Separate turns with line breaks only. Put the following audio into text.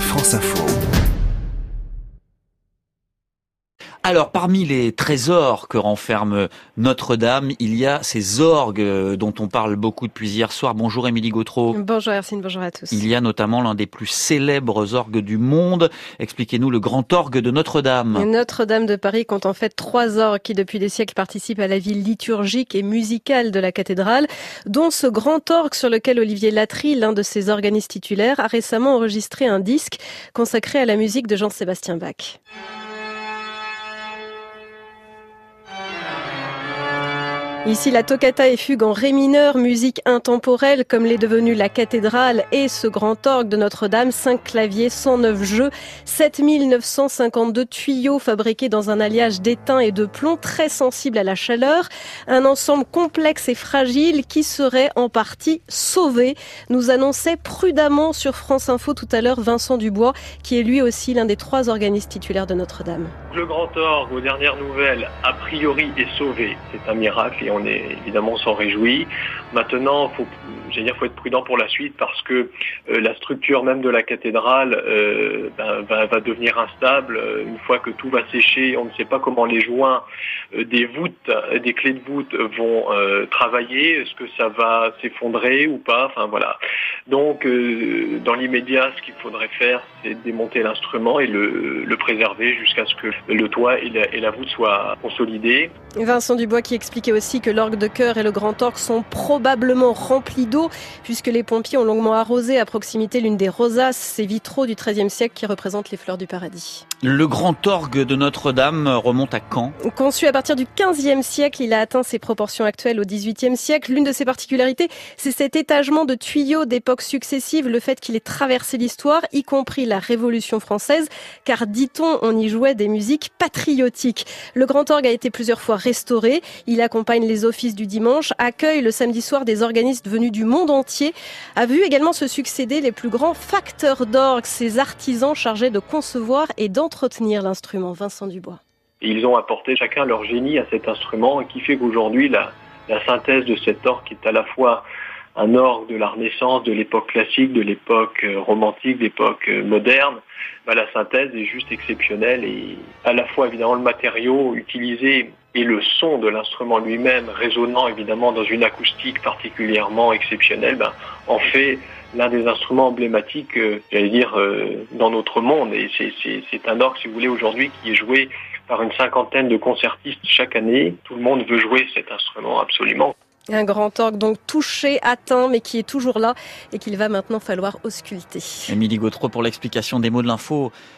France Info.
Alors, parmi les trésors que renferme Notre-Dame, il y a ces orgues euh, dont on parle beaucoup depuis hier soir. Bonjour Émilie Gautreau.
Bonjour Hercine, bonjour à tous.
Il y a notamment l'un des plus célèbres orgues du monde. Expliquez-nous le grand orgue de Notre-Dame.
Notre-Dame de Paris compte en fait trois orgues qui depuis des siècles participent à la vie liturgique et musicale de la cathédrale, dont ce grand orgue sur lequel Olivier Latry, l'un de ses organistes titulaires, a récemment enregistré un disque consacré à la musique de Jean-Sébastien Bach. Ici, la toccata et fugue en ré mineur, musique intemporelle comme l'est devenue la cathédrale et ce grand orgue de Notre-Dame, 5 claviers, 109 jeux, 7952 tuyaux fabriqués dans un alliage d'étain et de plomb très sensible à la chaleur, un ensemble complexe et fragile qui serait en partie sauvé, nous annonçait prudemment sur France Info tout à l'heure Vincent Dubois, qui est lui aussi l'un des trois organistes titulaires de Notre-Dame.
Le grand orgue, aux dernières nouvelles, a priori est sauvé. C'est un miracle et on est évidemment s'en réjouit. Maintenant, faut, dire, faut être prudent pour la suite parce que euh, la structure même de la cathédrale euh, ben, va, devenir instable une fois que tout va sécher. On ne sait pas comment les joints euh, des voûtes, des clés de voûte vont travailler. Est-ce que ça va s'effondrer ou pas? Enfin voilà. Donc, dans l'immédiat, ce qu'il faudrait faire, c'est démonter l'instrument et le, le préserver jusqu'à ce que le toit et la, et la voûte soient consolidés.
Vincent Dubois qui expliquait aussi que l'orgue de chœur et le grand orgue sont probablement remplis d'eau puisque les pompiers ont longuement arrosé à proximité l'une des rosaces, ces vitraux du XIIIe siècle qui représentent les fleurs du paradis.
Le grand orgue de Notre-Dame remonte à quand?
Conçu à partir du XVe siècle, il a atteint ses proportions actuelles au XVIIIe siècle. L'une de ses particularités, c'est cet étagement de tuyaux d'époques successives, le fait qu'il ait traversé l'histoire, y compris la Révolution française, car dit-on, on y jouait des musiques patriotiques. Le grand orgue a été plusieurs fois restauré. Il accompagne les offices du dimanche, accueille le samedi soir des organistes venus du monde entier, a vu également se succéder les plus grands facteurs d'orgue, ces artisans chargés de concevoir et d'entretenir l'instrument. Vincent Dubois.
Ils ont apporté chacun leur génie à cet instrument qui fait qu'aujourd'hui la, la synthèse de cet orgue est à la fois un orgue de la Renaissance, de l'époque classique, de l'époque euh, romantique, d'époque euh, moderne, bah, la synthèse est juste exceptionnelle et à la fois évidemment le matériau utilisé et le son de l'instrument lui-même résonnant évidemment dans une acoustique particulièrement exceptionnelle, ben, en fait l'un des instruments emblématiques, euh, j'allais dire, dans notre monde. Et c'est un orgue, si vous voulez, aujourd'hui qui est joué par une cinquantaine de concertistes chaque année. Tout le monde veut jouer cet instrument absolument.
Un grand orgue donc touché, atteint, mais qui est toujours là et qu'il va maintenant falloir ausculter.
Émilie Gautreau pour l'explication des mots de l'info.